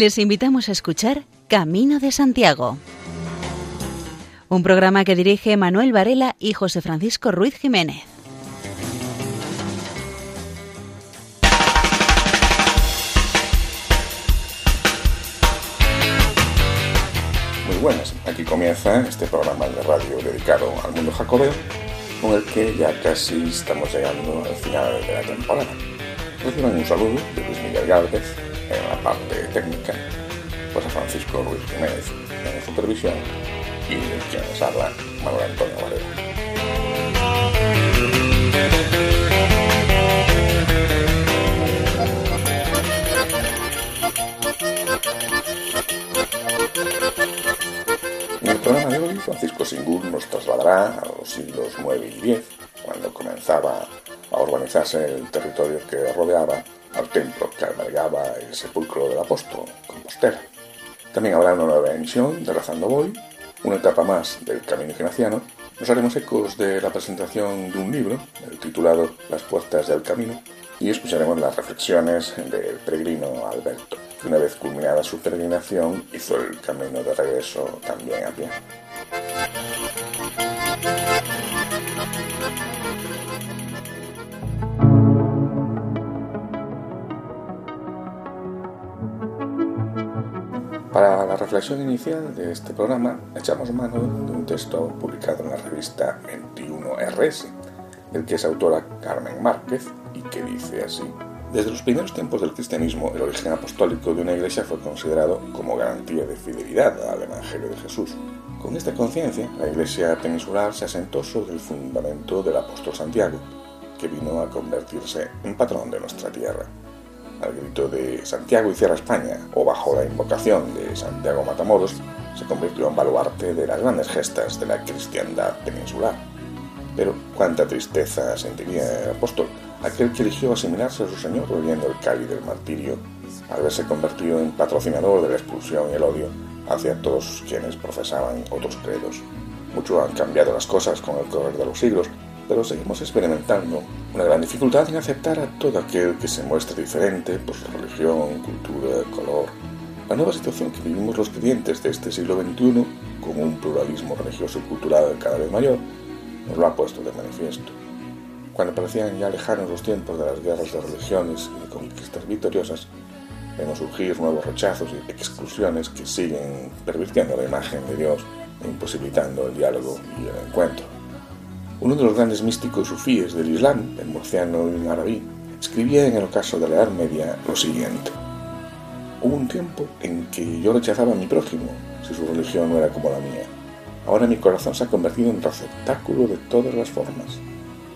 Les invitamos a escuchar Camino de Santiago, un programa que dirige Manuel Varela y José Francisco Ruiz Jiménez. Muy buenas, aquí comienza este programa de radio dedicado al mundo jacobeo, con el que ya casi estamos llegando al final de la temporada. Reciban un saludo de Luis Miguel la parte técnica, José Francisco Ruiz Jiménez en supervisión y quien les habla, Manuel Antonio el programa de hoy, Francisco Singur nos trasladará a los siglos IX y X, cuando comenzaba a urbanizarse el territorio que rodeaba al templo que albergaba el sepulcro del apóstol, Compostela. También habrá una nueva emisión de Razando Voy, una etapa más del Camino Ignaciano. Nos haremos ecos de la presentación de un libro, el titulado Las puertas del camino, y escucharemos las reflexiones del peregrino Alberto, que una vez culminada su peregrinación hizo el camino de regreso también a pie. Reflexión inicial de este programa, echamos mano de un texto publicado en la revista 21RS, el que es autora Carmen Márquez y que dice así. Desde los primeros tiempos del cristianismo, el origen apostólico de una iglesia fue considerado como garantía de fidelidad al Evangelio de Jesús. Con esta conciencia, la iglesia peninsular se asentó sobre el fundamento del apóstol Santiago, que vino a convertirse en patrón de nuestra tierra al grito de Santiago y Cierra España, o bajo la invocación de Santiago Matamoros, se convirtió en baluarte de las grandes gestas de la cristiandad peninsular. Pero cuánta tristeza sentiría el apóstol, aquel que eligió asimilarse a su Señor bebiendo el cáliz del martirio, al verse convertido en patrocinador de la expulsión y el odio hacia todos quienes profesaban otros credos. Mucho han cambiado las cosas con el correr de los siglos, pero seguimos experimentando una gran dificultad en aceptar a todo aquel que se muestre diferente por su religión, cultura, color. La nueva situación que vivimos los creyentes de este siglo XXI, con un pluralismo religioso y cultural cada vez mayor, nos lo ha puesto de manifiesto. Cuando parecían ya lejanos los tiempos de las guerras de religiones y de conquistas victoriosas, vemos surgir nuevos rechazos y exclusiones que siguen pervirtiendo la imagen de Dios e imposibilitando el diálogo y el encuentro. Uno de los grandes místicos sufíes del Islam, el murciano Ibn Arabi, escribía en el ocaso de la Edad Media lo siguiente. Hubo un tiempo en que yo rechazaba a mi prójimo si su religión no era como la mía. Ahora mi corazón se ha convertido en receptáculo de todas las formas.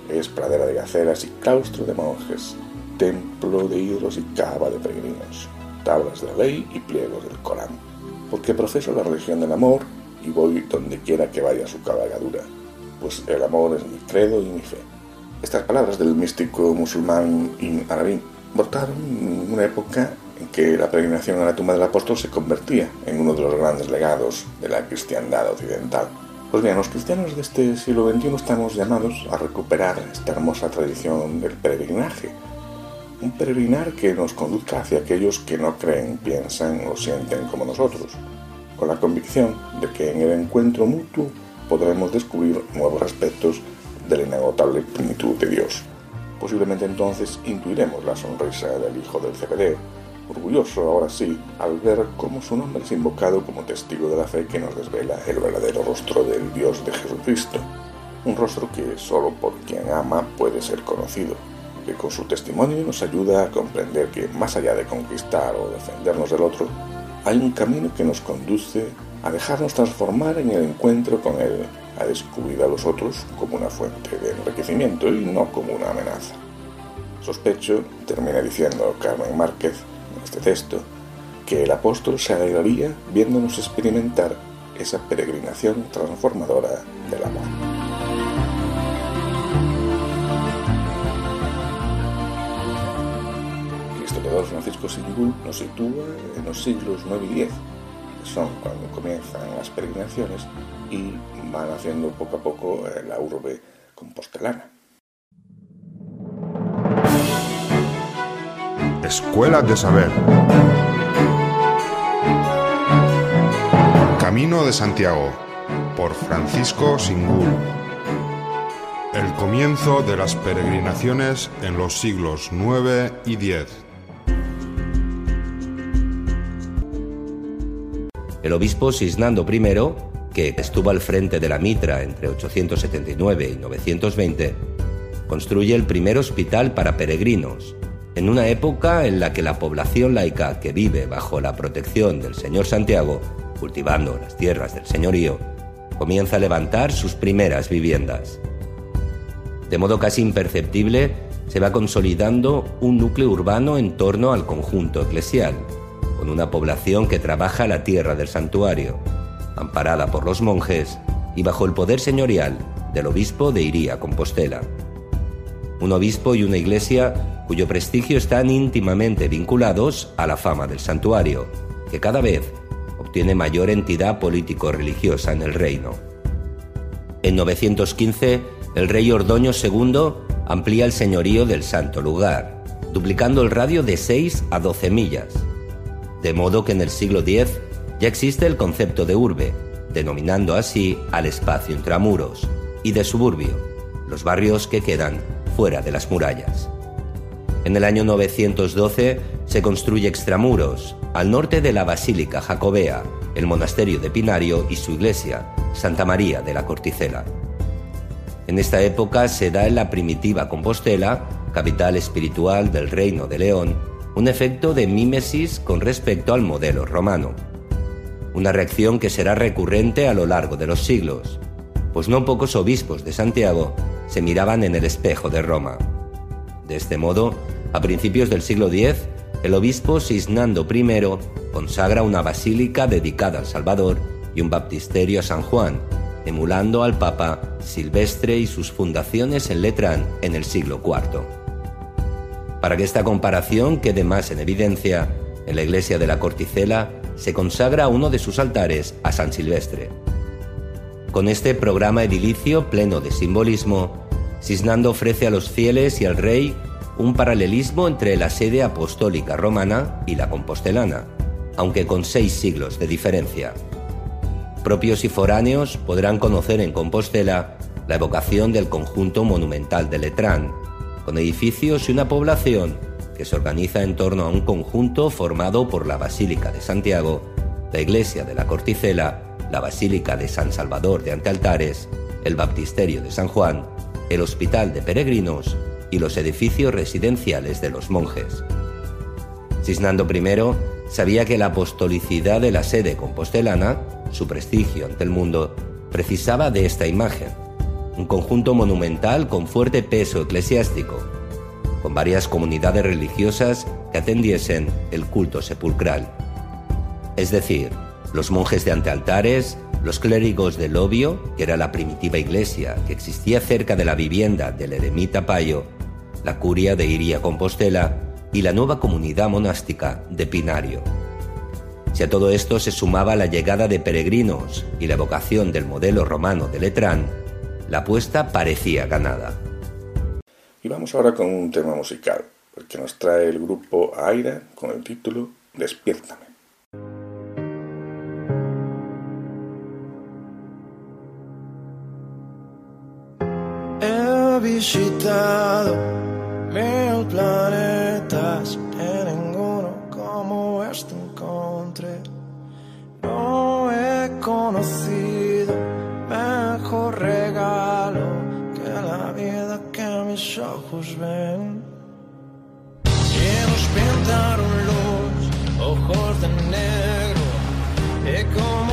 Es pradera de gaceras y claustro de monjes, templo de ídolos y cava de peregrinos, tablas de la ley y pliegos del Corán. Porque profeso la religión del amor y voy donde quiera que vaya su cabalgadura pues el amor es mi credo y mi fe. Estas palabras del místico musulmán Ibn Arabi brotaron en una época en que la peregrinación a la tumba del apóstol se convertía en uno de los grandes legados de la cristiandad occidental. Pues bien, los cristianos de este siglo XXI estamos llamados a recuperar esta hermosa tradición del peregrinaje. Un peregrinar que nos conduzca hacia aquellos que no creen, piensan o sienten como nosotros, con la convicción de que en el encuentro mutuo podremos descubrir nuevos aspectos de la inagotable plenitud de Dios. Posiblemente entonces intuiremos la sonrisa del Hijo del CBD, orgulloso ahora sí al ver cómo su nombre es invocado como testigo de la fe que nos desvela el verdadero rostro del Dios de Jesucristo, un rostro que solo por quien ama puede ser conocido, que con su testimonio nos ayuda a comprender que más allá de conquistar o defendernos del otro, hay un camino que nos conduce a dejarnos transformar en el encuentro con Él, a descubrir a los otros como una fuente de enriquecimiento y no como una amenaza. Sospecho, termina diciendo Carmen Márquez en este texto, que el apóstol se alegraría viéndonos experimentar esa peregrinación transformadora del amor. Francisco Singul nos sitúa en los siglos IX y X son cuando comienzan las peregrinaciones y van haciendo poco a poco eh, la urbe compostelana. Escuela de Saber. Camino de Santiago por Francisco Singul. El comienzo de las peregrinaciones en los siglos IX y X. El obispo Sisnando I, que estuvo al frente de la Mitra entre 879 y 920, construye el primer hospital para peregrinos, en una época en la que la población laica que vive bajo la protección del Señor Santiago, cultivando las tierras del señorío, comienza a levantar sus primeras viviendas. De modo casi imperceptible, se va consolidando un núcleo urbano en torno al conjunto eclesial, una población que trabaja la tierra del santuario, amparada por los monjes y bajo el poder señorial del obispo de Iría Compostela. Un obispo y una iglesia cuyo prestigio están íntimamente vinculados a la fama del santuario, que cada vez obtiene mayor entidad político-religiosa en el reino. En 915, el rey Ordoño II amplía el señorío del santo lugar, duplicando el radio de 6 a 12 millas, de modo que en el siglo X ya existe el concepto de urbe, denominando así al espacio intramuros, y de suburbio, los barrios que quedan fuera de las murallas. En el año 912 se construye extramuros, al norte de la Basílica Jacobea, el monasterio de Pinario y su iglesia, Santa María de la Corticela. En esta época se da en la primitiva Compostela, capital espiritual del Reino de León, un efecto de mímesis con respecto al modelo romano. Una reacción que será recurrente a lo largo de los siglos, pues no pocos obispos de Santiago se miraban en el espejo de Roma. De este modo, a principios del siglo X, el obispo Cisnando I consagra una basílica dedicada al Salvador y un baptisterio a San Juan, emulando al Papa Silvestre y sus fundaciones en Letrán en el siglo IV. Para que esta comparación quede más en evidencia, en la iglesia de la Corticela se consagra uno de sus altares a San Silvestre. Con este programa edilicio pleno de simbolismo, Cisnando ofrece a los fieles y al rey un paralelismo entre la sede apostólica romana y la compostelana, aunque con seis siglos de diferencia. Propios y foráneos podrán conocer en Compostela la evocación del conjunto monumental de Letrán, con edificios y una población que se organiza en torno a un conjunto formado por la Basílica de Santiago, la Iglesia de la Corticela, la Basílica de San Salvador de Antealtares, el Baptisterio de San Juan el hospital de peregrinos y los edificios residenciales de los monjes. Cisnando I sabía que la apostolicidad de la sede compostelana, su prestigio ante el mundo, precisaba de esta imagen, un conjunto monumental con fuerte peso eclesiástico, con varias comunidades religiosas que atendiesen el culto sepulcral. Es decir, los monjes de antealtares, los clérigos del Obio, que era la primitiva iglesia que existía cerca de la vivienda del eremita Payo, la curia de Iria Compostela y la nueva comunidad monástica de Pinario. Si a todo esto se sumaba la llegada de peregrinos y la evocación del modelo romano de Letrán, la apuesta parecía ganada. Y vamos ahora con un tema musical, porque nos trae el grupo Aira con el título Despiértame. visitado mil planetas, en ninguno como este encontré. No he conocido que mis ojos ven. Y nos pintaron los ojos de negro, y como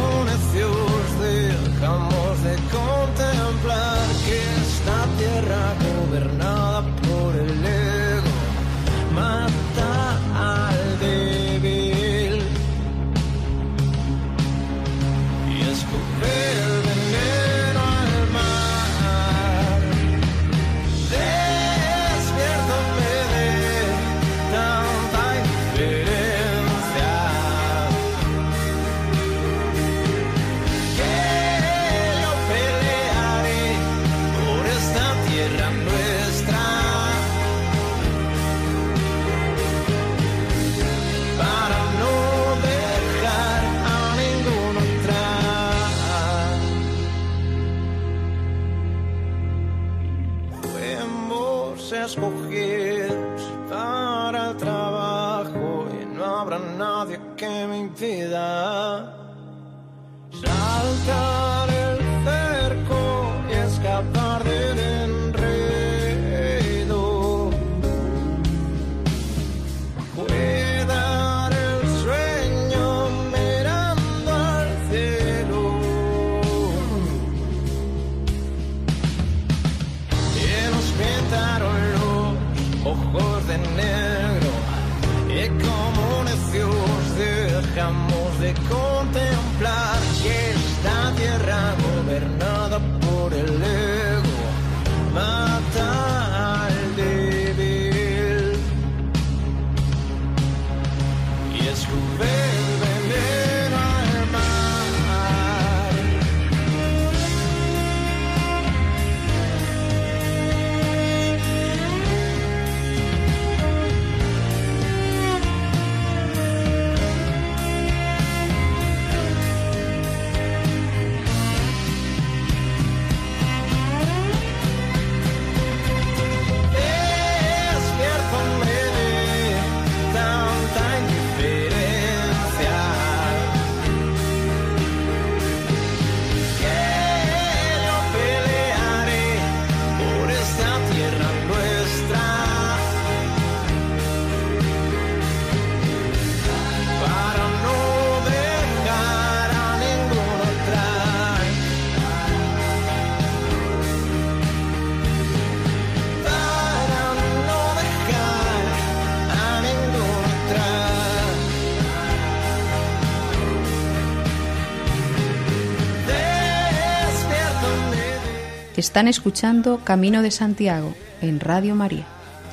Están escuchando Camino de Santiago en Radio María.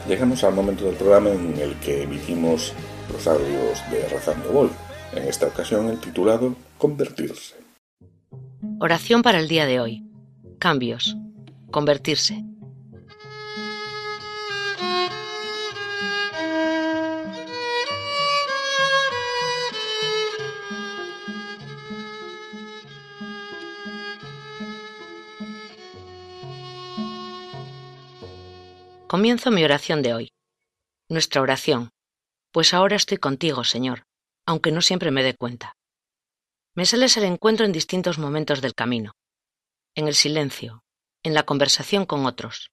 Llegamos al momento del programa en el que emitimos los audios de Rezando Gol, en esta ocasión el titulado Convertirse. Oración para el día de hoy. Cambios. Convertirse. Comienzo mi oración de hoy. Nuestra oración. Pues ahora estoy contigo, Señor, aunque no siempre me dé cuenta. Me sales al encuentro en distintos momentos del camino. En el silencio, en la conversación con otros,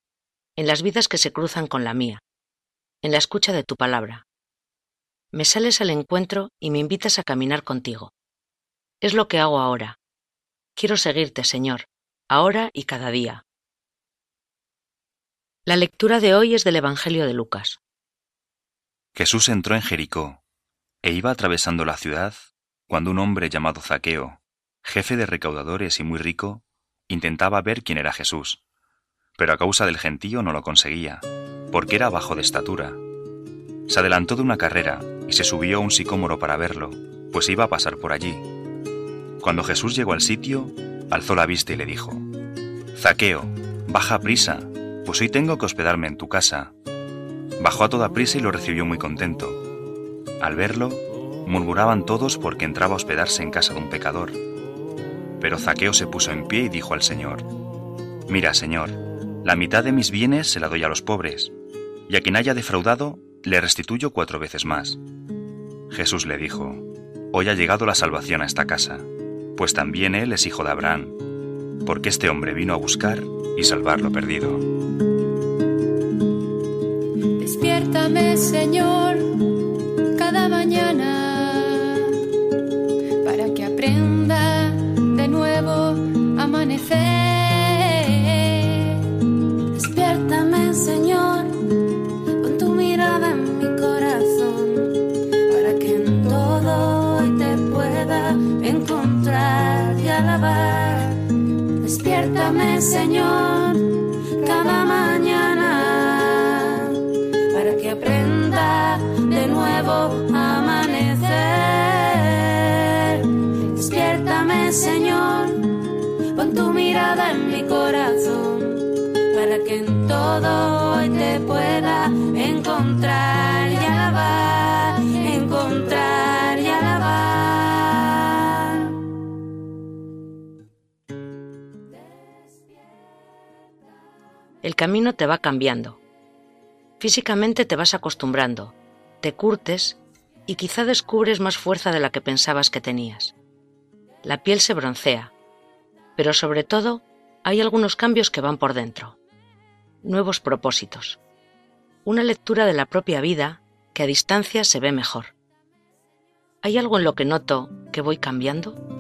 en las vidas que se cruzan con la mía, en la escucha de tu palabra. Me sales al encuentro y me invitas a caminar contigo. Es lo que hago ahora. Quiero seguirte, Señor, ahora y cada día. La lectura de hoy es del Evangelio de Lucas. Jesús entró en Jericó e iba atravesando la ciudad cuando un hombre llamado Zaqueo, jefe de recaudadores y muy rico, intentaba ver quién era Jesús, pero a causa del gentío no lo conseguía, porque era bajo de estatura. Se adelantó de una carrera y se subió a un sicómoro para verlo, pues iba a pasar por allí. Cuando Jesús llegó al sitio, alzó la vista y le dijo, Zaqueo, baja prisa, pues hoy tengo que hospedarme en tu casa. Bajó a toda prisa y lo recibió muy contento. Al verlo, murmuraban todos porque entraba a hospedarse en casa de un pecador. Pero Zaqueo se puso en pie y dijo al Señor, Mira, Señor, la mitad de mis bienes se la doy a los pobres, y a quien haya defraudado le restituyo cuatro veces más. Jesús le dijo, Hoy ha llegado la salvación a esta casa, pues también él es hijo de Abraham, porque este hombre vino a buscar y salvar lo perdido. Despiértame, Señor, cada mañana para que aprenda de nuevo a amanecer. Despiértame, Señor, cada mañana para que aprenda de nuevo a amanecer. Despiértame, Señor, pon tu mirada en mi corazón para que en todo hoy te pueda encontrar El camino te va cambiando. Físicamente te vas acostumbrando, te curtes y quizá descubres más fuerza de la que pensabas que tenías. La piel se broncea, pero sobre todo hay algunos cambios que van por dentro. Nuevos propósitos. Una lectura de la propia vida que a distancia se ve mejor. ¿Hay algo en lo que noto que voy cambiando?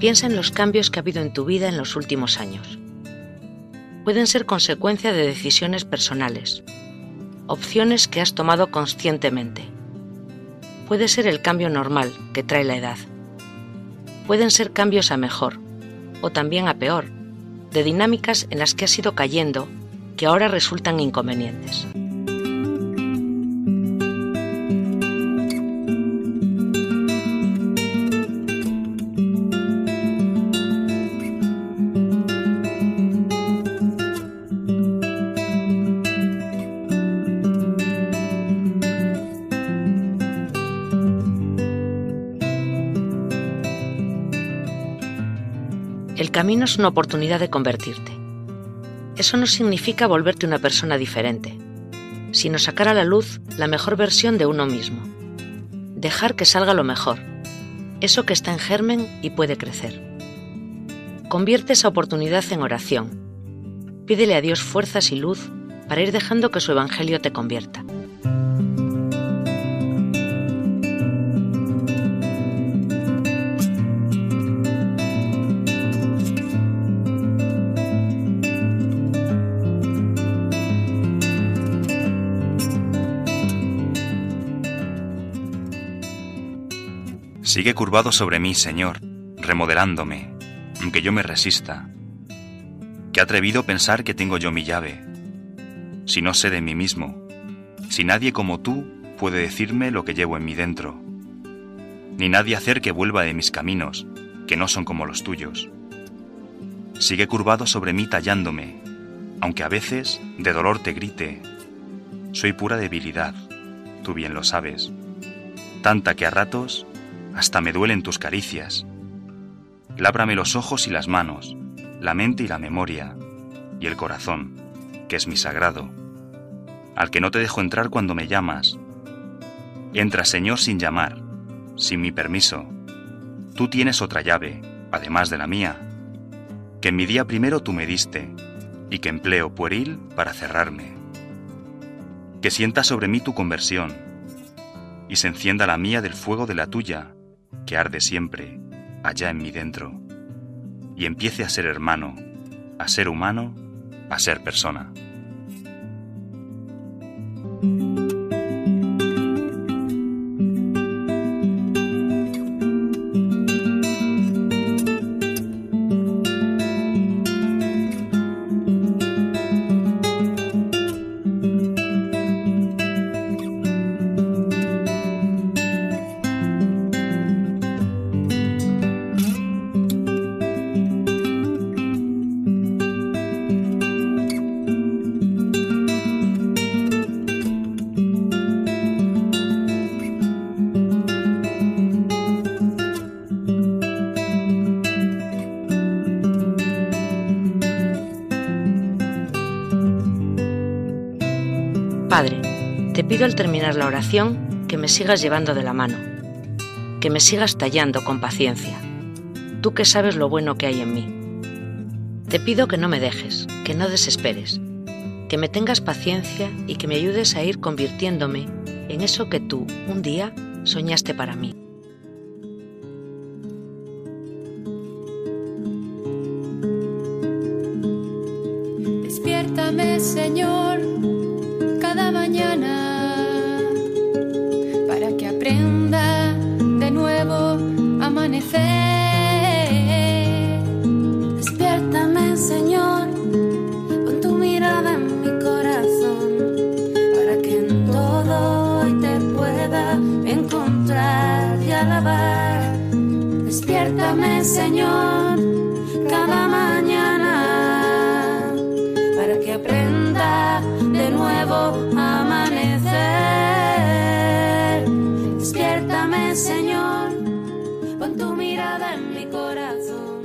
Piensa en los cambios que ha habido en tu vida en los últimos años. Pueden ser consecuencia de decisiones personales, opciones que has tomado conscientemente. Puede ser el cambio normal que trae la edad. Pueden ser cambios a mejor o también a peor, de dinámicas en las que has ido cayendo que ahora resultan inconvenientes. Camino es una oportunidad de convertirte. Eso no significa volverte una persona diferente, sino sacar a la luz la mejor versión de uno mismo. Dejar que salga lo mejor, eso que está en germen y puede crecer. Convierte esa oportunidad en oración. Pídele a Dios fuerzas y luz para ir dejando que su Evangelio te convierta. Sigue curvado sobre mí, Señor, remodelándome, aunque yo me resista. Qué atrevido pensar que tengo yo mi llave. Si no sé de mí mismo, si nadie como tú puede decirme lo que llevo en mí dentro, ni nadie hacer que vuelva de mis caminos, que no son como los tuyos. Sigue curvado sobre mí tallándome, aunque a veces de dolor te grite. Soy pura debilidad, tú bien lo sabes, tanta que a ratos hasta me duelen tus caricias. Lábrame los ojos y las manos, la mente y la memoria, y el corazón, que es mi sagrado, al que no te dejo entrar cuando me llamas. Entra, Señor, sin llamar, sin mi permiso. Tú tienes otra llave, además de la mía, que en mi día primero tú me diste, y que empleo pueril para cerrarme. Que sienta sobre mí tu conversión, y se encienda la mía del fuego de la tuya, que arde siempre allá en mí dentro, y empiece a ser hermano, a ser humano, a ser persona. Oración que me sigas llevando de la mano, que me sigas tallando con paciencia, tú que sabes lo bueno que hay en mí. Te pido que no me dejes, que no desesperes, que me tengas paciencia y que me ayudes a ir convirtiéndome en eso que tú un día soñaste para mí. Señor, pon tu mirada en mi corazón,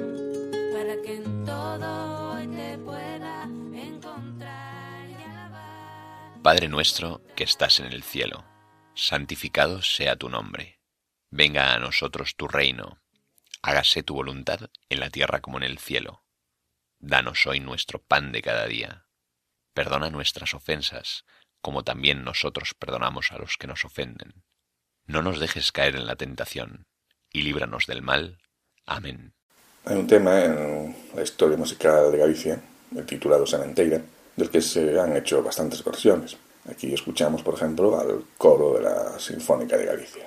para que en todo hoy te pueda encontrar y. Padre nuestro que estás en el cielo, santificado sea tu nombre. Venga a nosotros tu reino. Hágase tu voluntad en la tierra como en el cielo. Danos hoy nuestro pan de cada día. Perdona nuestras ofensas, como también nosotros perdonamos a los que nos ofenden. No nos dejes caer en la tentación, y líbranos del mal. Amén. Hay un tema en la historia musical de Galicia, el titulado Sementeira, del que se han hecho bastantes versiones. Aquí escuchamos, por ejemplo, al coro de la Sinfónica de Galicia.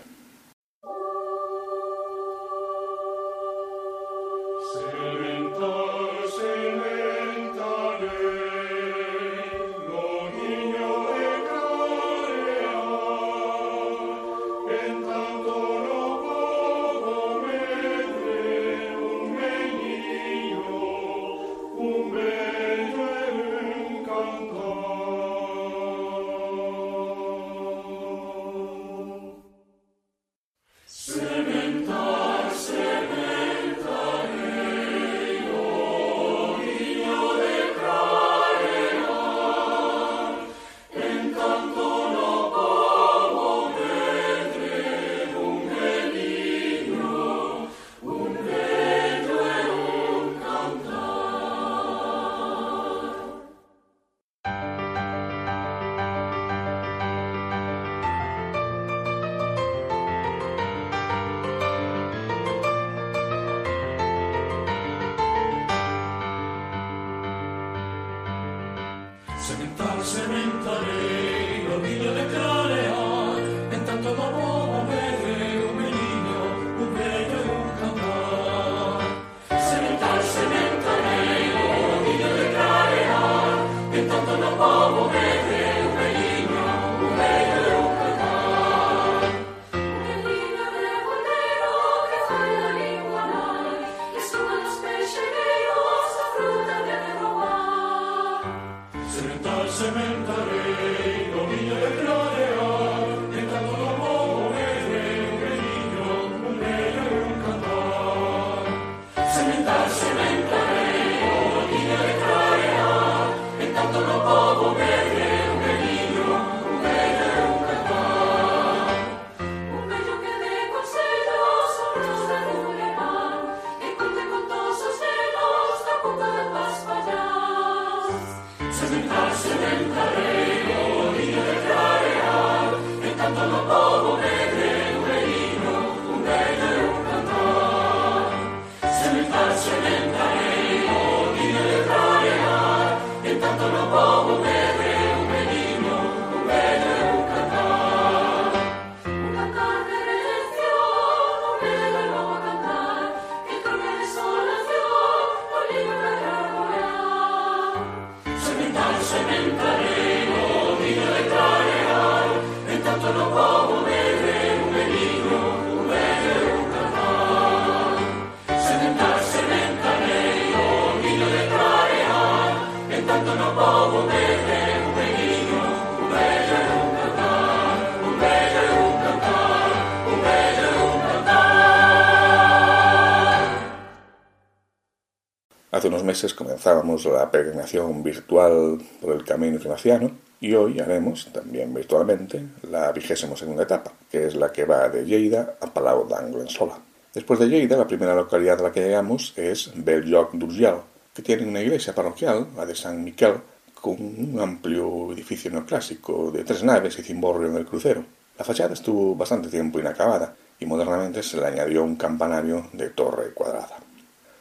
Hace unos meses comenzábamos la peregrinación virtual por el Camino Ignaciano y hoy haremos, también virtualmente, la vigésima segunda etapa, que es la que va de Lleida a Palau d'Anglesola. Después de Lleida, la primera localidad a la que llegamos es Belloc d'Urgell, que tiene una iglesia parroquial, la de San Miquel, con un amplio edificio neoclásico de tres naves y cimborrio en el crucero. La fachada estuvo bastante tiempo inacabada y modernamente se le añadió un campanario de torre cuadrada.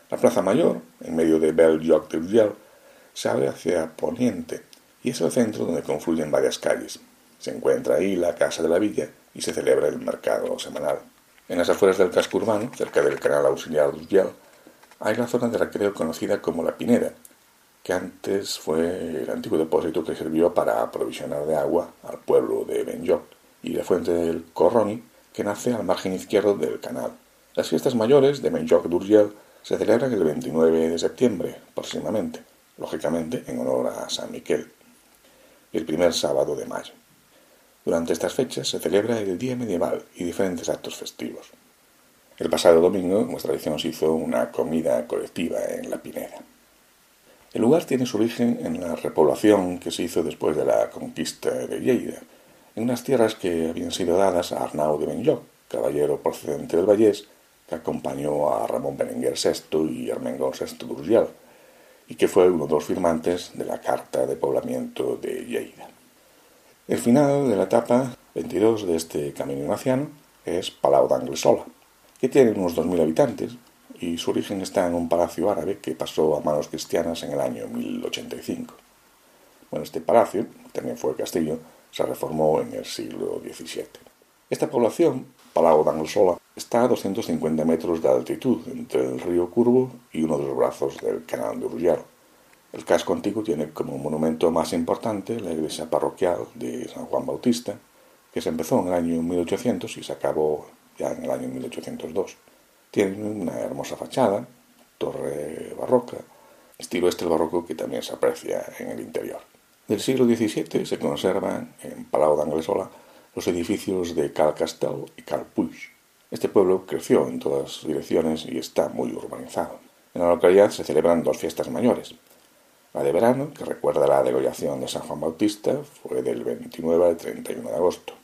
La plaza mayor, en medio de Bell-Lloc d'Urgell, se abre hacia poniente y es el centro donde confluyen varias calles. Se encuentra ahí la casa de la villa y se celebra el mercado semanal. En las afueras del casco urbano, cerca del canal auxiliar d'Urgell, hay la zona de recreo conocida como La Pineda, que antes fue el antiguo depósito que sirvió para aprovisionar de agua al pueblo de Benlloc, y la fuente del Corroni, que nace al margen izquierdo del canal. Las fiestas mayores de se celebran el 29 de septiembre, próximamente, lógicamente en honor a San Miquel, el primer sábado de mayo. Durante estas fechas se celebra el Día Medieval y diferentes actos festivos. El pasado domingo nuestra tradición se hizo una comida colectiva en la Pineda. El lugar tiene su origen en la repoblación que se hizo después de la conquista de Lleida, en unas tierras que habían sido dadas a Arnau de Benlloc, caballero procedente del Vallés, que acompañó a Ramón Berenguer VI y Ermengol VI d'Urgell, y que fue uno de los firmantes de la Carta de Poblamiento de Lleida. El final de la etapa 22 de este camino ignaciano es Palau d'Anglesola, que tiene unos 2.000 habitantes y su origen está en un palacio árabe que pasó a manos cristianas en el año 1085. Bueno, este palacio, también fue castillo, se reformó en el siglo XVII. Esta población, Palau d'Anglesola, está a 250 metros de altitud entre el río Curvo y uno de los brazos del canal de Urgell. El casco antiguo tiene como monumento más importante la iglesia parroquial de San Juan Bautista, que se empezó en el año 1800 y se acabó ya en el año 1802. Tiene una hermosa fachada, torre barroca, estilo este barroco que también se aprecia en el interior. Del siglo XVII se conservan en Palau d'Anglesola los edificios de Cal Castel y Cal Puig. Este pueblo creció en todas direcciones y está muy urbanizado. En la localidad se celebran dos fiestas mayores. La de verano, que recuerda la degollación de San Juan Bautista, fue del 29 al 31 de agosto.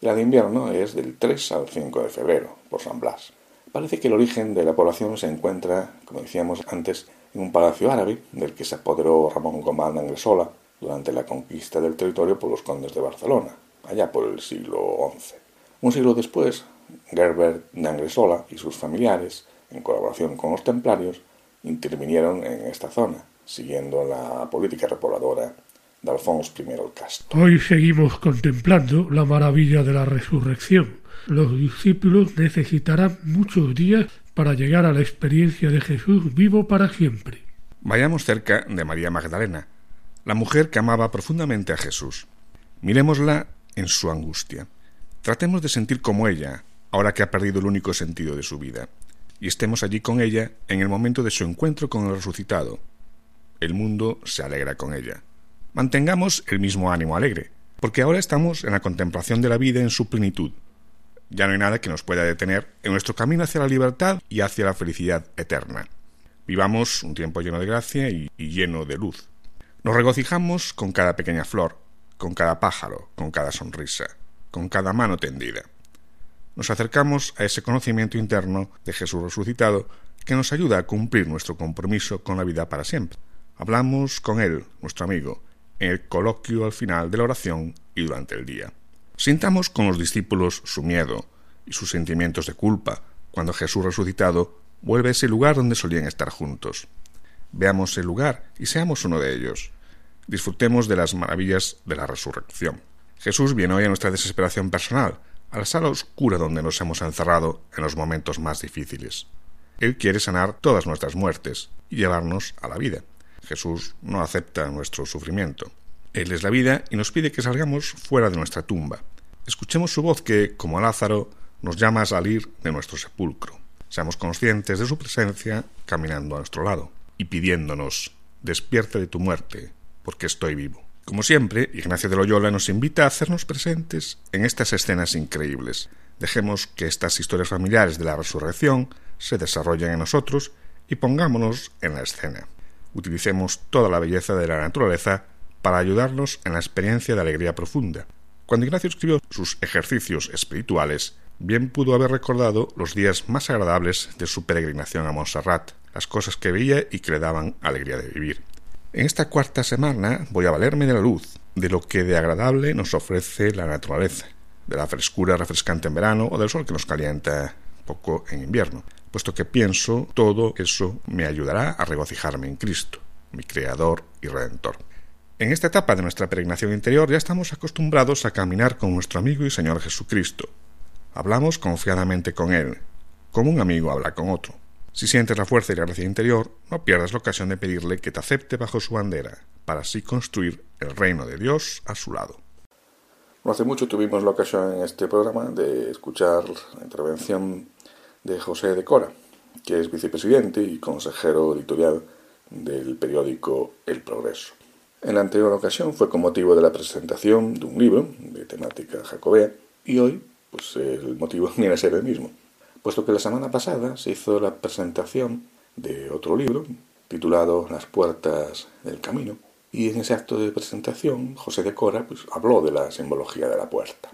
Y la de invierno es del 3 al 5 de febrero, por San Blas. Parece que el origen de la población se encuentra, como decíamos antes, en un palacio árabe del que se apoderó Ramón Gomán de Anglesola durante la conquista del territorio por los condes de Barcelona, allá por el siglo XI. Un siglo después, Gerbert de Anglesola y sus familiares, en colaboración con los templarios, intervinieron en esta zona, siguiendo la política repobladora de Alfonso I el Casto. Hoy seguimos contemplando la maravilla de la resurrección. Los discípulos necesitarán muchos días para llegar a la experiencia de Jesús vivo para siempre. Vayamos cerca de María Magdalena, la mujer que amaba profundamente a Jesús. Mirémosla en su angustia. Tratemos de sentir como ella, ahora que ha perdido el único sentido de su vida, y estemos allí con ella en el momento de su encuentro con el resucitado. El mundo se alegra con ella. Mantengamos el mismo ánimo alegre, porque ahora estamos en la contemplación de la vida en su plenitud. Ya no hay nada que nos pueda detener en nuestro camino hacia la libertad y hacia la felicidad eterna. Vivamos un tiempo lleno de gracia y, y lleno de luz. Nos regocijamos con cada pequeña flor, con cada pájaro, con cada sonrisa, con cada mano tendida. Nos acercamos a ese conocimiento interno de Jesús resucitado que nos ayuda a cumplir nuestro compromiso con la vida para siempre. Hablamos con Él, nuestro amigo, en el coloquio al final de la oración y durante el día. Sintamos con los discípulos su miedo y sus sentimientos de culpa cuando Jesús resucitado vuelve a ese lugar donde solían estar juntos. Veamos el lugar y seamos uno de ellos. Disfrutemos de las maravillas de la resurrección. Jesús viene hoy a nuestra desesperación personal, a la sala oscura donde nos hemos encerrado en los momentos más difíciles. Él quiere sanar todas nuestras muertes y llevarnos a la vida. Jesús no acepta nuestro sufrimiento. Él es la vida y nos pide que salgamos fuera de nuestra tumba. Escuchemos su voz que, como a Lázaro, nos llama a salir de nuestro sepulcro. Seamos conscientes de su presencia caminando a nuestro lado y pidiéndonos, despierte de tu muerte, porque estoy vivo. Como siempre, Ignacio de Loyola nos invita a hacernos presentes en estas escenas increíbles. Dejemos que estas historias familiares de la resurrección se desarrollen en nosotros y pongámonos en la escena. Utilicemos toda la belleza de la naturaleza para ayudarnos en la experiencia de alegría profunda. Cuando Ignacio escribió sus ejercicios espirituales, bien pudo haber recordado los días más agradables de su peregrinación a Montserrat, las cosas que veía y que le daban alegría de vivir. En esta cuarta semana voy a valerme de la luz, de lo que de agradable nos ofrece la naturaleza, de la frescura refrescante en verano o del sol que nos calienta poco en invierno, puesto que pienso todo eso me ayudará a regocijarme en Cristo, mi Creador y Redentor. En esta etapa de nuestra peregrinación interior ya estamos acostumbrados a caminar con nuestro amigo y Señor Jesucristo. Hablamos confiadamente con Él, como un amigo habla con otro. Si sientes la fuerza y la gracia interior, no pierdas la ocasión de pedirle que te acepte bajo su bandera, para así construir el reino de Dios a su lado. No hace mucho tuvimos la ocasión en este programa de escuchar la intervención de José de Cora, que es vicepresidente y consejero editorial del periódico El Progreso. En la anterior ocasión fue con motivo de la presentación de un libro de temática jacobea y hoy pues el motivo viene a ser el mismo, puesto que la semana pasada se hizo la presentación de otro libro titulado Las puertas del camino y en ese acto de presentación José de Cora pues, habló de la simbología de la puerta.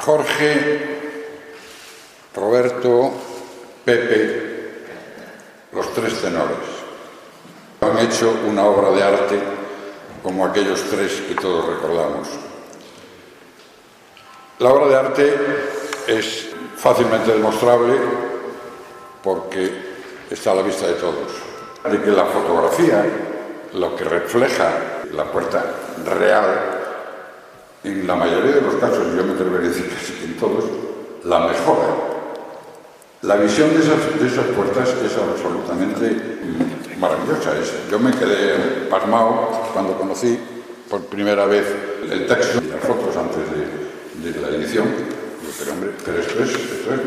Jorge, Roberto, Pepe, los tres tenores, han hecho una obra de arte como aquellos tres que todos recordamos. La obra de arte es fácilmente demostrable porque está a la vista de todos. De que la fotografía, lo que refleja la puerta real, en la mayoría de los casos, yo me atrevería a decir que en todos, la mejora. La visión de esas, de esas puertas es absolutamente maravillosa. Yo me quedé pasmado cuando conocí por primera vez el texto y las fotos antes de la edición. Pero esto es, esto es,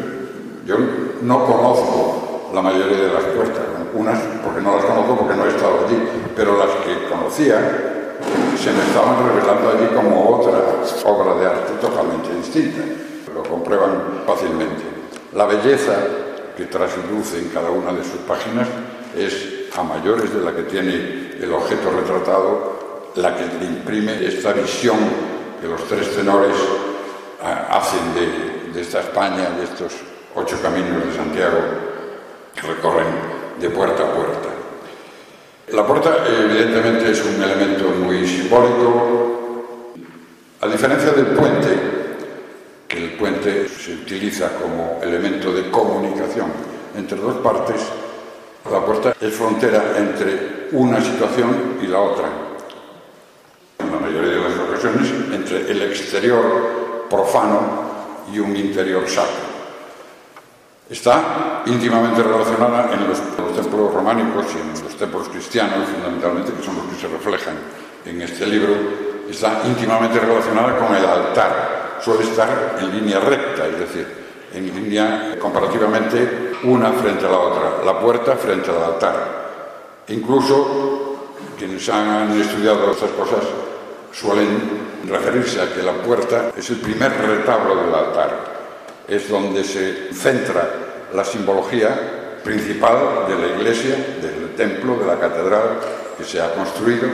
yo no conozco la mayoría de las puertas, unas porque no las conozco porque no he estado allí, pero las que conocía se me estaban revelando allí como otra obra de arte totalmente distinta. Lo comprueban fácilmente. La belleza que trasluce en cada una de sus páginas es a mayores de la que tiene el objeto retratado, la que le imprime esta visión que los tres tenores hacen de, esta España, de estos ocho caminos de Santiago que recorren de puerta a puerta. La puerta evidentemente es un elemento muy simbólico, a diferencia del puente, que el puente se utiliza como elemento de comunicación entre dos partes, la puerta es frontera entre una situación y la otra. En la mayoría de las ocasiones, entre el exterior profano y un interior sacro. Está íntimamente relacionada en los, los, templos románicos y en los templos cristianos, fundamentalmente, que son los que se reflejan en este libro, está íntimamente relacionada con el altar. Suele estar en línea recta, es decir, en línea comparativamente una frente a la otra, la puerta frente al altar. Incluso quienes han estudiado estas cosas suelen referirse a que la puerta es el primer retablo del altar es donde se centra la simbología principal de la iglesia, del templo, de la catedral que se ha construido,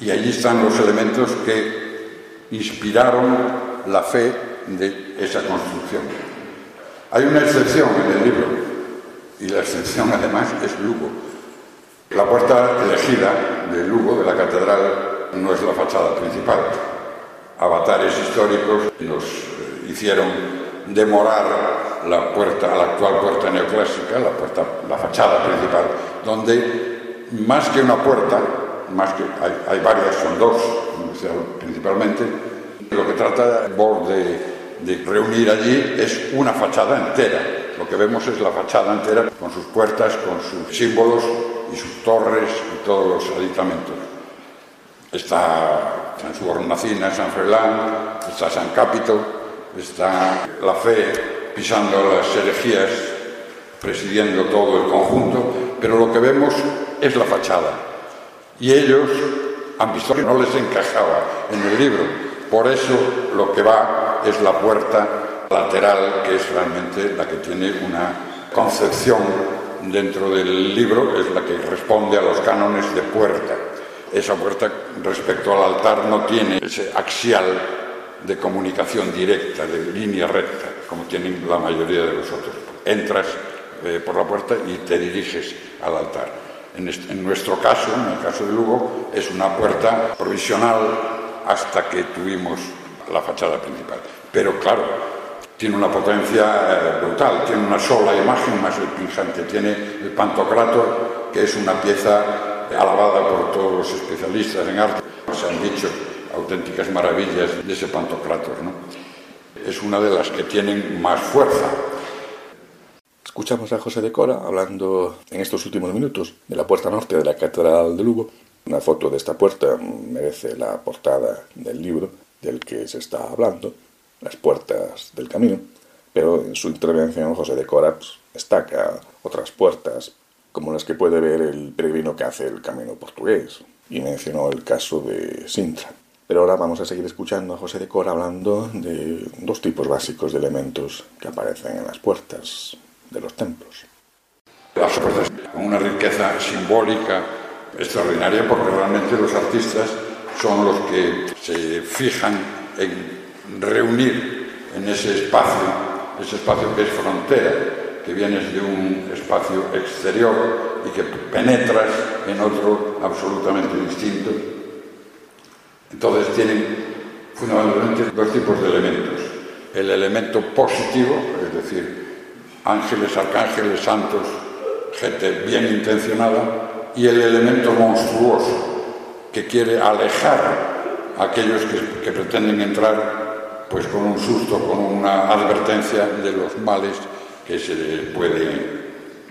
y allí están los elementos que inspiraron la fe de esa construcción. Hay una excepción en el libro, y la excepción además es Lugo. La puerta elegida de Lugo, de la catedral, no es la fachada principal. Avatares históricos nos hicieron demorar la puerta, la actual puerta neoclásica, la puerta, la fachada principal, donde más que una puerta, más que hay, hay varias, son dos principalmente, lo que trata de, de reunir allí es una fachada entera. Lo que vemos es la fachada entera con sus puertas, con sus símbolos y sus torres y todos los aditamentos. Está San Subornacina, San Frelán, está San Capito, está la fe pisando las herejías, presidiendo todo el conjunto, pero lo que vemos es la fachada. Y ellos han visto que no les encajaba en el libro. Por eso lo que va es la puerta lateral, que es realmente la que tiene una concepción dentro del libro, es la que responde a los cánones de puerta. Esa puerta respecto al altar no tiene ese axial de comunicación directa, de línea recta, como tienen la mayoría de los otros. Entras eh, por la puerta y te diriges al altar. En, nuestro caso, en el caso de Lugo, es una puerta provisional hasta que tuvimos la fachada principal. Pero claro, tiene una potencia eh, brutal, tiene una sola imagen más el pinjante, tiene el pantocrato, que es una pieza alabada por todos los especialistas en arte. Se han dicho auténticas maravillas de ese Pantocrator. ¿no? Es una de las que tienen más fuerza. Escuchamos a José de Cora hablando en estos últimos minutos de la puerta norte de la Catedral de Lugo. Una foto de esta puerta merece la portada del libro del que se está hablando, Las puertas del camino, pero en su intervención José de Cora pues, destaca otras puertas, como las que puede ver el peregrino que hace el camino portugués, y mencionó el caso de Sintra. Pero ahora vamos a seguir escuchando a José de Cora hablando de dos tipos básicos de elementos que aparecen en las puertas de los templos. Las puertas con una riqueza simbólica extraordinaria porque realmente los artistas son los que se fijan en reunir en ese espacio, ese espacio que es frontera, que vienes de un espacio exterior y que penetras en otro absolutamente distinto. Entonces tienen fundamentalmente dos tipos de elementos. El elemento positivo, es decir, ángeles, arcángeles, santos, gente bien intencionada, y el elemento monstruoso, que quiere alejar a aquellos que, que pretenden entrar pues con un susto, con una advertencia de los males que se le puede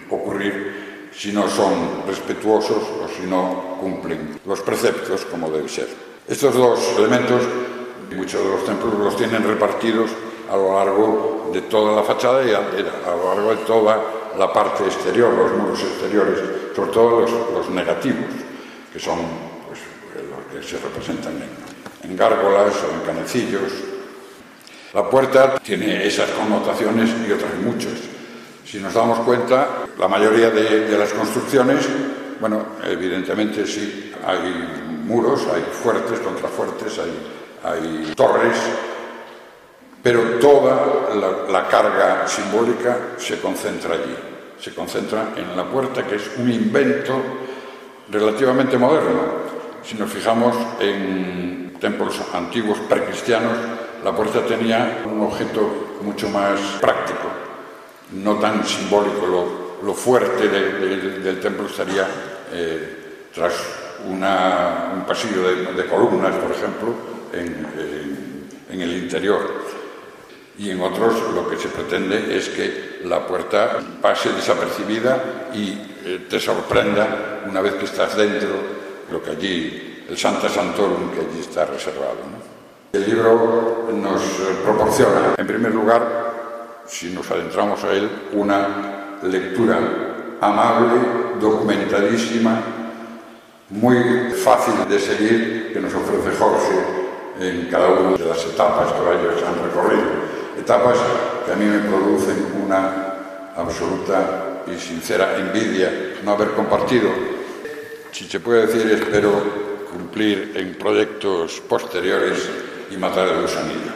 ocurrir si no son respetuosos o si no cumplen los preceptos como debe ser. Estos dos elementos, muchos de los templos los tienen repartidos a lo largo de toda la fachada y a, a lo largo de toda la parte exterior, los muros exteriores, sobre todo los, los negativos, que son pues, los que se representan en, en gárgolas o en canecillos La puerta tiene esas connotaciones y otras muchas. Si nos damos cuenta, la mayoría de, las construcciones, bueno, evidentemente sí, hay muros, hay fuertes, contrafuertes, hay, hay torres, pero toda la, la, carga simbólica se concentra allí, se concentra en la puerta, que es un invento relativamente moderno. Si nos fijamos en templos antiguos precristianos, la puerta tenía un objeto mucho más práctico, no tan simbólico. Lo, fuerte de, de, del templo estaría eh, tras un pasillo de, columnas, por ejemplo, en, el interior. Y en otros lo que se pretende es que la puerta pase desapercibida y eh, te sorprenda una vez que estás dentro, lo que allí, el Santa Santorum que allí está reservado. El libro nos proporciona, en primer lugar, si nos adentramos a él, una lectura amable, documentadísima, muy fácil de seguir que nos ofrece Jorge en cada una de las etapas que ellos han recorrido. Etapas que a mí me producen una absoluta y sincera envidia no haber compartido. Si se puede decir, espero cumplir en proyectos posteriores y matar el gusanillo.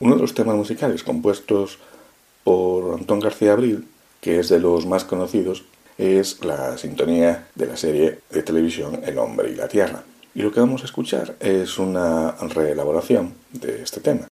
Uno de los temas musicales compuestos por Antón García Abril, que es de los más conocidos, es la sintonía de la serie de televisión El hombre y la tierra. Y lo que vamos a escuchar es una reelaboración de este tema.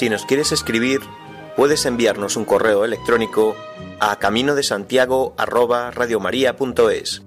Si nos quieres escribir, puedes enviarnos un correo electrónico a caminodesantiago@radiomaria.es.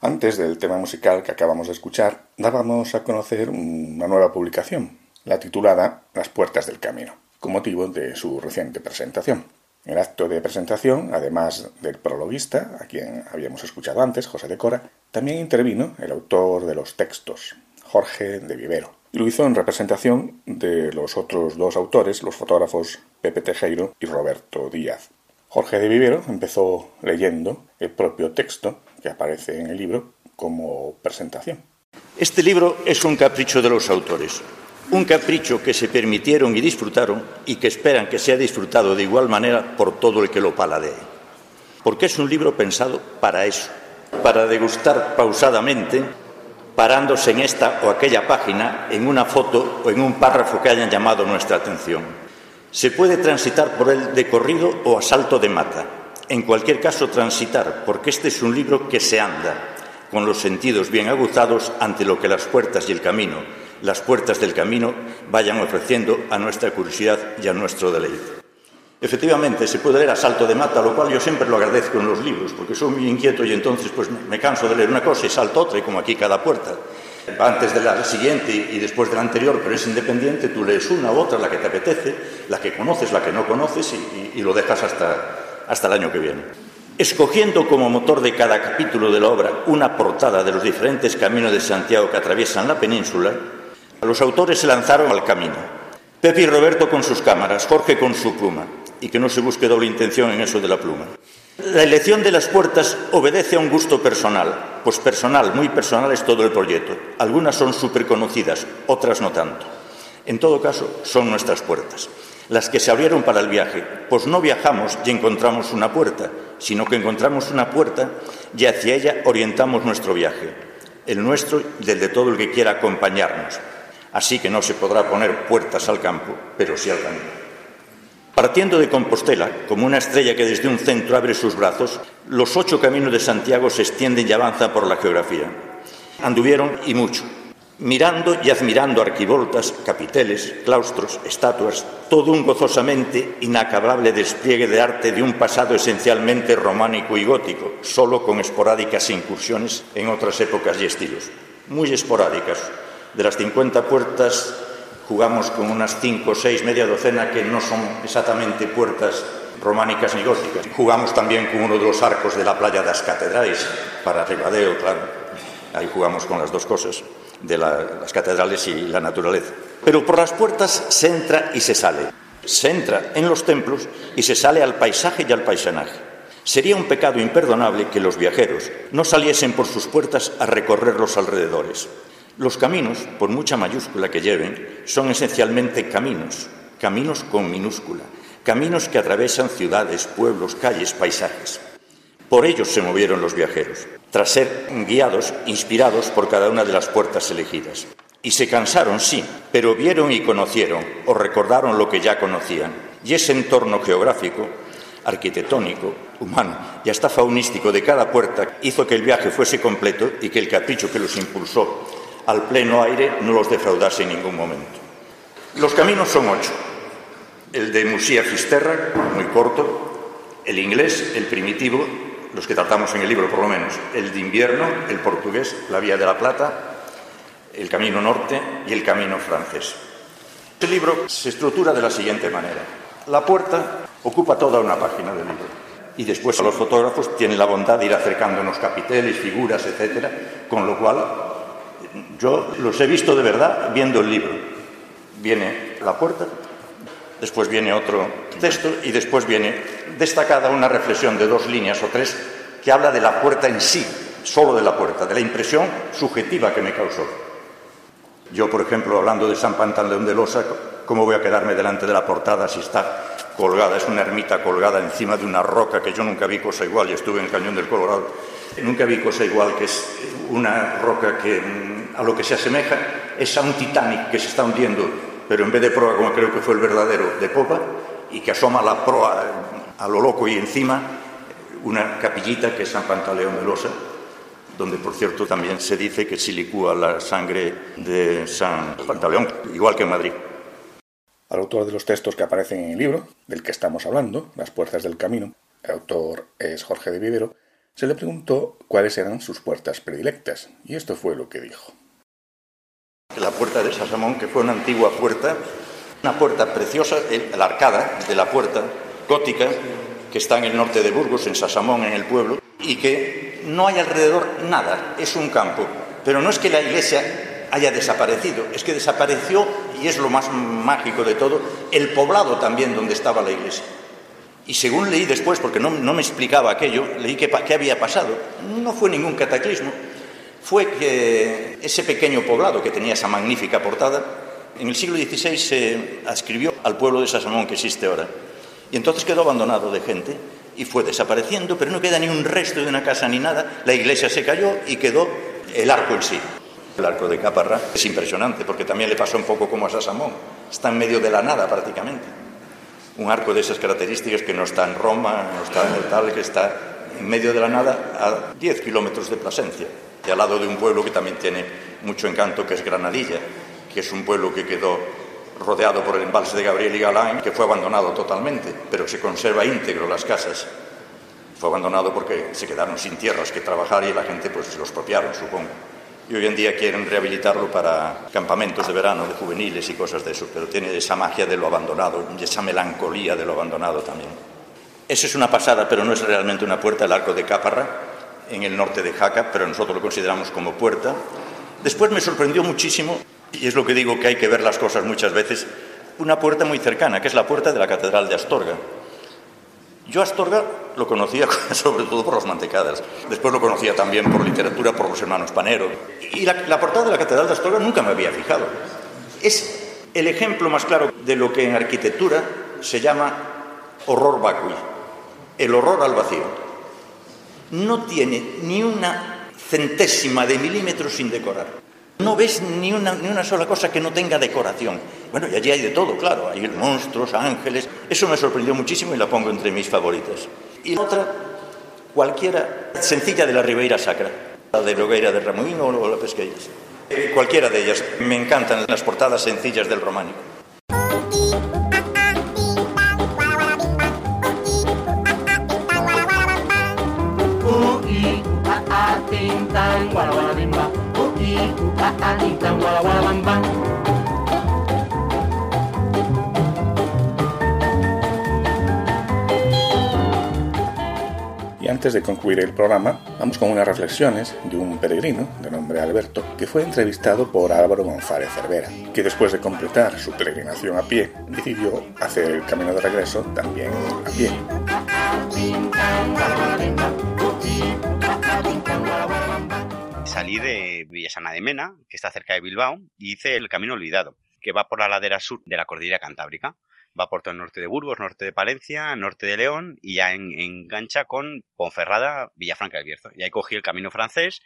Antes del tema musical que acabamos de escuchar, dábamos a conocer una nueva publicación, la titulada Las Puertas del Camino, con motivo de su reciente presentación. En el acto de presentación, además del prologuista, a quien habíamos escuchado antes, José de Cora, también intervino el autor de los textos, Jorge de Vivero, y lo hizo en representación de los otros dos autores, los fotógrafos Pepe Tejero y Roberto Díaz. Jorge de Vivero empezó leyendo el propio texto que aparece en el libro como presentación. Este libro es un capricho de los autores, un capricho que se permitieron y disfrutaron y que esperan que sea disfrutado de igual manera por todo el que lo paladee. Porque es un libro pensado para eso, para degustar pausadamente, parándose en esta o aquella página, en una foto o en un párrafo que hayan llamado nuestra atención. Se puede transitar por él de corrido o a salto de mata. En cualquier caso, transitar, porque este es un libro que se anda, con los sentidos bien aguzados ante lo que las puertas y el camino, las puertas del camino, vayan ofreciendo a nuestra curiosidad y a nuestro deleite. Efectivamente, se puede leer a salto de mata, lo cual yo siempre lo agradezco en los libros, porque soy muy inquieto y entonces pues me canso de leer una cosa y salto otra, y como aquí cada puerta. Antes de la siguiente y después de la anterior, pero es independiente, tú lees una u otra, la que te apetece, la que conoces, la que no conoces, y, lo dejas hasta, hasta el año que viene. Escogiendo como motor de cada capítulo de la obra una portada de los diferentes caminos de Santiago que atraviesan la península, los autores se lanzaron al camino. Pepe y Roberto con sus cámaras, Jorge con su pluma, y que no se busque doble intención en eso de la pluma. La elección de las puertas obedece a un gusto personal, pues personal, muy personal es todo el proyecto. Algunas son súper conocidas, otras no tanto. En todo caso, son nuestras puertas, las que se abrieron para el viaje, pues no viajamos y encontramos una puerta, sino que encontramos una puerta y hacia ella orientamos nuestro viaje, el nuestro y el de todo el que quiera acompañarnos. Así que no se podrá poner puertas al campo, pero sí al camino. Partiendo de Compostela, como una estrella que desde un centro abre sus brazos, los ocho caminos de Santiago se extienden y avanzan por la geografía. Anduvieron y mucho, mirando y admirando arquivoltas, capiteles, claustros, estatuas, todo un gozosamente inacabable despliegue de arte de un pasado esencialmente románico y gótico, solo con esporádicas incursiones en otras épocas y estilos. Muy esporádicas. De las 50 puertas jugamos con unas cinco o seis, media docena, que no son exactamente puertas románicas ni góticas. Jugamos también con uno de los arcos de la playa de las catedrales, para Regadeo, claro. Ahí jugamos con las dos cosas, de la, las catedrales y la naturaleza. Pero por las puertas se entra y se sale. Se entra en los templos y se sale al paisaje y al paisanaje. Sería un pecado imperdonable que los viajeros no saliesen por sus puertas a recorrer los alrededores. Los caminos, por mucha mayúscula que lleven, son esencialmente caminos, caminos con minúscula, caminos que atravesan ciudades, pueblos, calles, paisajes. Por ellos se movieron los viajeros, tras ser guiados, inspirados por cada una de las puertas elegidas. Y se cansaron, sí, pero vieron y conocieron, o recordaron lo que ya conocían. Y ese entorno geográfico, arquitectónico, humano y hasta faunístico de cada puerta hizo que el viaje fuese completo y que el capricho que los impulsó al pleno aire no los defraudase en ningún momento. Los caminos son ocho. El de Musía Fisterra, muy corto, el inglés, el primitivo, los que tratamos en el libro por lo menos, el de invierno, el portugués, la Vía de la Plata, el Camino Norte y el Camino Francés. El libro se estructura de la siguiente manera. La puerta ocupa toda una página del libro y después los fotógrafos tienen la bondad de ir acercándonos capiteles, figuras, etcétera, con lo cual yo los he visto de verdad viendo el libro. Viene la puerta, después viene otro texto y después viene destacada una reflexión de dos líneas o tres que habla de la puerta en sí, solo de la puerta, de la impresión subjetiva que me causó. Yo, por ejemplo, hablando de San Pantaleón de Losa, ¿cómo voy a quedarme delante de la portada si está colgada? Es una ermita colgada encima de una roca que yo nunca vi cosa igual y estuve en el Cañón del Colorado. Nunca vi cosa igual que es una roca que a lo que se asemeja es a un Titanic que se está hundiendo, pero en vez de proa, como creo que fue el verdadero, de popa, y que asoma la proa a lo loco y encima una capillita que es San Pantaleón de Losa, donde por cierto también se dice que se licúa la sangre de San Pantaleón, igual que en Madrid. Al autor de los textos que aparecen en el libro, del que estamos hablando, Las puertas del camino, el autor es Jorge de Vivero, se le preguntó cuáles eran sus puertas predilectas, y esto fue lo que dijo. La puerta de Sasamón, que fue una antigua puerta, una puerta preciosa, la arcada de la puerta gótica, que está en el norte de Burgos, en Sasamón, en el pueblo, y que no hay alrededor nada, es un campo. Pero no es que la iglesia haya desaparecido, es que desapareció, y es lo más mágico de todo, el poblado también donde estaba la iglesia. Y según leí después, porque no, me explicaba aquello, leí qué había pasado. No fue ningún cataclismo, fue que ese pequeño poblado que tenía esa magnífica portada, en el siglo XVI se adscribió al pueblo de Sasamón que existe ahora. Y entonces quedó abandonado de gente y fue desapareciendo, pero no queda ni un resto de una casa ni nada. La iglesia se cayó y quedó el arco en sí. El arco de Caparra es impresionante porque también le pasó un poco como a Sasamón. Está en medio de la nada prácticamente. Un arco de esas características que no está en Roma, no está en tal, que está en medio de la nada a 10 kilómetros de Plasencia y al lado de un pueblo que también tiene mucho encanto, que es Granadilla, que es un pueblo que quedó rodeado por el embalse de Gabriel y Galán, que fue abandonado totalmente, pero se conserva íntegro las casas. Fue abandonado porque se quedaron sin tierras que trabajar y la gente pues los expropiaron, supongo. Y hoy en día quieren rehabilitarlo para campamentos de verano, de juveniles y cosas de eso, pero tiene esa magia de lo abandonado y esa melancolía de lo abandonado también. Eso es una pasada, pero no es realmente una puerta, el arco de Caparra, en el norte de Jaca, pero nosotros lo consideramos como puerta. Después me sorprendió muchísimo, y es lo que digo que hay que ver las cosas muchas veces, una puerta muy cercana, que es la puerta de la Catedral de Astorga. Yo Astorga lo conocía sobre todo por las mantecadas, después lo conocía también por literatura, por los hermanos Panero, y la, la portada de la Catedral de Astorga nunca me había fijado. Es el ejemplo más claro de lo que en arquitectura se llama horror vacui, el horror al vacío no tiene ni una centésima de milímetro sin decorar. No ves ni una, ni una sola cosa que no tenga decoración. Bueno, y allí hay de todo, claro. Hay monstruos, ángeles. Eso me sorprendió muchísimo y la pongo entre mis favoritas. Y otra, cualquiera sencilla de la Ribeira Sacra, la de Nogueira de Ramoíno o la Pesqueiras. Eh, cualquiera de ellas. Me encantan las portadas sencillas del románico. Y antes de concluir el programa, vamos con unas reflexiones de un peregrino de nombre Alberto que fue entrevistado por Álvaro González Cervera, que después de completar su peregrinación a pie, decidió hacer el camino de regreso también a pie. Salí de Villasana de Mena, que está cerca de Bilbao, y hice el camino olvidado, que va por la ladera sur de la cordillera cantábrica va por todo el norte de Burgos, norte de Palencia, norte de León y ya en, engancha con Ponferrada, Villafranca del Bierzo. Y ahí cogí el camino francés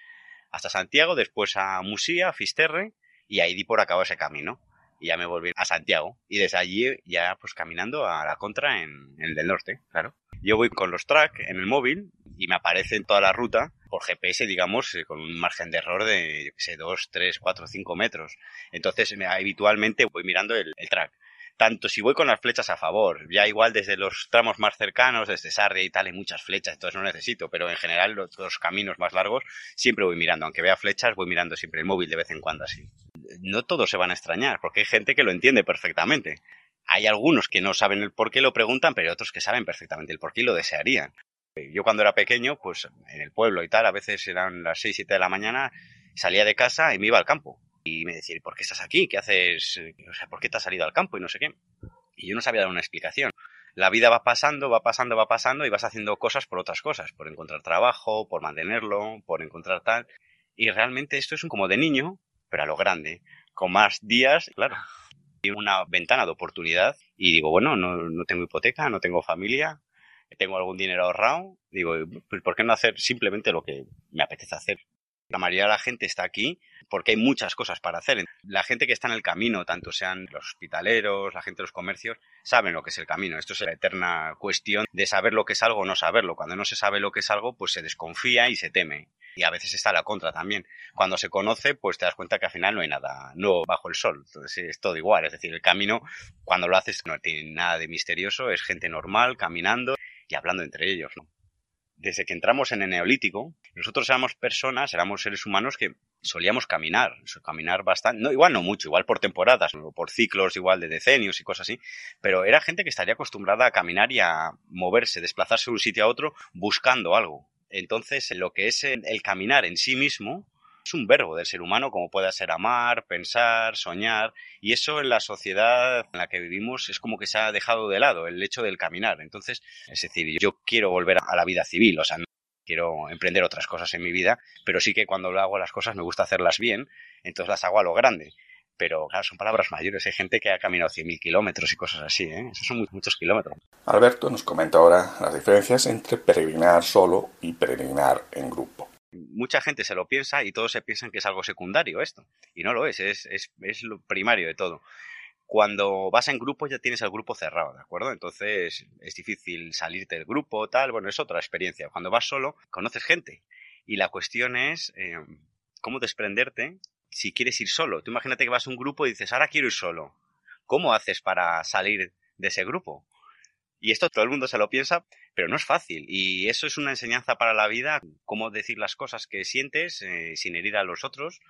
hasta Santiago, después a Musía, Fisterre y ahí di por acabo ese camino. Y ya me volví a Santiago y desde allí ya pues caminando a la contra en, el del norte, claro. Yo voy con los track en el móvil y me aparece en toda la ruta por GPS, digamos, eh, con un margen de error de, yo qué sé, 2, 3, 4, 5 metros. Entonces, me- habitualmente voy mirando el, track tanto si voy con las flechas a favor, ya igual desde los tramos más cercanos, desde Sarria y tal, hay muchas flechas, entonces no necesito, pero en general los, los caminos más largos siempre voy mirando, aunque vea flechas, voy mirando siempre el móvil de vez en cuando así. No todos se van a extrañar, porque hay gente que lo entiende perfectamente. Hay algunos que no saben el por qué lo preguntan, pero hay otros que saben perfectamente el por qué y lo desearían. Yo cuando era pequeño, pues en el pueblo y tal, a veces eran las 6, 7 de la mañana, salía de casa y me iba al campo. Y me decía, ¿por qué estás aquí? ¿Qué haces? O sea, ¿por qué te has salido al campo? Y no sé qué. Y yo no sabía dar una explicación. La vida va pasando, va pasando, va pasando y vas haciendo cosas por otras cosas, por encontrar trabajo, por mantenerlo, por encontrar tal. Y realmente esto es como de niño, pero a lo grande, con más días, claro. Y una ventana de oportunidad y digo, bueno, no, no tengo hipoteca, no tengo familia, tengo algún dinero ahorrado, digo, pues ¿por qué no hacer simplemente lo que me apetece hacer? La mayoría de la gente está aquí porque hay muchas cosas para hacer. La gente que está en el camino, tanto sean los hospitaleros, la gente de los comercios, saben lo que es el camino. Esto es la eterna cuestión de saber lo que es algo o no saberlo. Cuando no se sabe lo que es algo, pues se desconfía y se teme. Y a veces está la contra también. Cuando se conoce, pues te das cuenta que al final no hay nada nuevo bajo el sol. Entonces es todo igual. Es decir, el camino, cuando lo haces, no tiene nada de misterioso. Es gente normal, caminando y hablando entre ellos, ¿no? Desde que entramos en el neolítico, nosotros éramos personas, éramos seres humanos que solíamos caminar, caminar bastante, no, igual no mucho, igual por temporadas, o por ciclos igual de decenios y cosas así, pero era gente que estaría acostumbrada a caminar y a moverse, desplazarse de un sitio a otro buscando algo. Entonces, lo que es el, el caminar en sí mismo es un verbo del ser humano, como pueda ser amar, pensar, soñar, y eso en la sociedad en la que vivimos es como que se ha dejado de lado, el hecho del caminar. Entonces, es decir, yo quiero volver a la vida civil, o sea, no quiero emprender otras cosas en mi vida, pero sí que cuando hago las cosas me gusta hacerlas bien, entonces las hago a lo grande. Pero claro, son palabras mayores. Hay gente que ha caminado 100.000 kilómetros y cosas así, ¿eh? Esos son muchos kilómetros. Alberto nos comenta ahora las diferencias entre peregrinar solo y peregrinar en grupo. Mucha gente se lo piensa y todos se piensan que es algo secundario esto. Y no lo es, es, es, lo primario de todo. Cuando vas en grupo ya tienes el grupo cerrado, ¿de acuerdo? Entonces es difícil salirte del grupo, tal, bueno, es otra experiencia. Cuando vas solo, conoces gente. Y la cuestión es eh, cómo desprenderte si quieres ir solo. Tú imagínate que vas a un grupo y dices, ahora quiero ir solo. ¿Cómo haces para salir de ese grupo? Y esto todo el mundo se lo piensa, pero no es fácil. Y eso es una enseñanza para la vida, cómo decir las cosas que sientes eh, sin herir a los otros.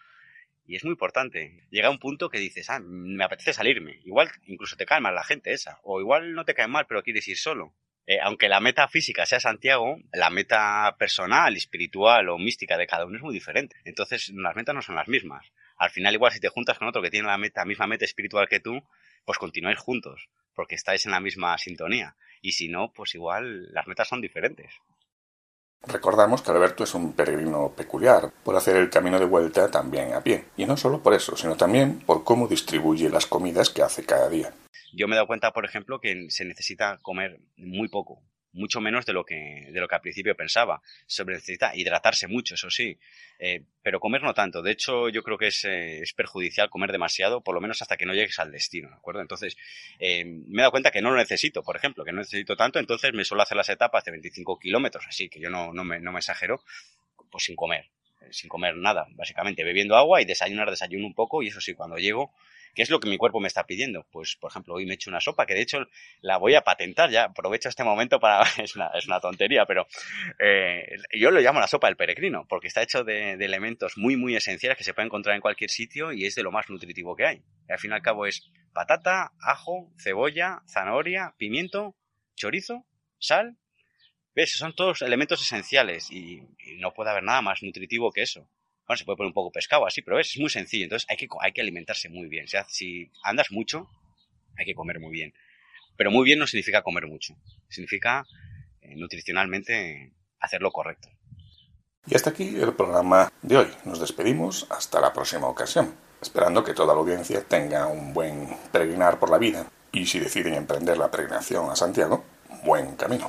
Y es muy importante. Llega un punto que dices, ah, me apetece salirme. Igual incluso te cae mal la gente esa. O igual no te cae mal, pero quieres ir solo. Eh, aunque la meta física sea Santiago, la meta personal, espiritual o mística de cada uno es muy diferente. Entonces, las metas no son las mismas. Al final, igual si te juntas con otro que tiene la meta, misma meta espiritual que tú, pues continuáis juntos, porque estáis en la misma sintonía. Y si no, pues igual las metas son diferentes. Recordamos que Alberto es un peregrino peculiar por hacer el camino de vuelta también a pie. Y no solo por eso, sino también por cómo distribuye las comidas que hace cada día. Yo me he dado cuenta, por ejemplo, que se necesita comer muy poco, mucho menos de lo que, de lo que al principio pensaba. Se necesita hidratarse mucho, eso sí, eh, pero comer no tanto. De hecho, yo creo que es, eh, es, perjudicial comer demasiado, por lo menos hasta que no llegues al destino, ¿de acuerdo? Entonces, eh, me he dado cuenta que no lo necesito, por ejemplo, que no necesito tanto, entonces me suelo hacer las etapas de 25 kilómetros, así que yo no, no, me, no me exagero, pues sin comer, sin comer nada, básicamente, bebiendo agua y desayunar, desayuno un poco, y eso sí, cuando llego, ¿Qué es lo que mi cuerpo me está pidiendo? Pues, por ejemplo, hoy me he hecho una sopa, que de hecho la voy a patentar ya. Aprovecho este momento para... es, una, es una tontería, pero eh, yo lo llamo la sopa del peregrino, porque está hecho de, elementos muy, muy esenciales que se pueden encontrar en cualquier sitio y es de lo más nutritivo que hay. Al fin y al cabo es patata, ajo, cebolla, zanahoria, pimiento, chorizo, sal. ¿Ves? Son todos elementos esenciales y no puede haber nada más nutritivo que eso bueno, se puede poner un poco pescado así, pero es, muy sencillo. Entonces hay que, hay que alimentarse muy bien. O sea, si andas mucho, hay que comer muy bien. Pero muy bien no significa comer mucho. Significa eh, nutricionalmente hacer lo correcto. Y hasta aquí el programa de hoy. Nos despedimos hasta la próxima ocasión, esperando que toda la audiencia tenga un buen peregrinar por la vida y si deciden emprender la peregrinación a Santiago, buen camino.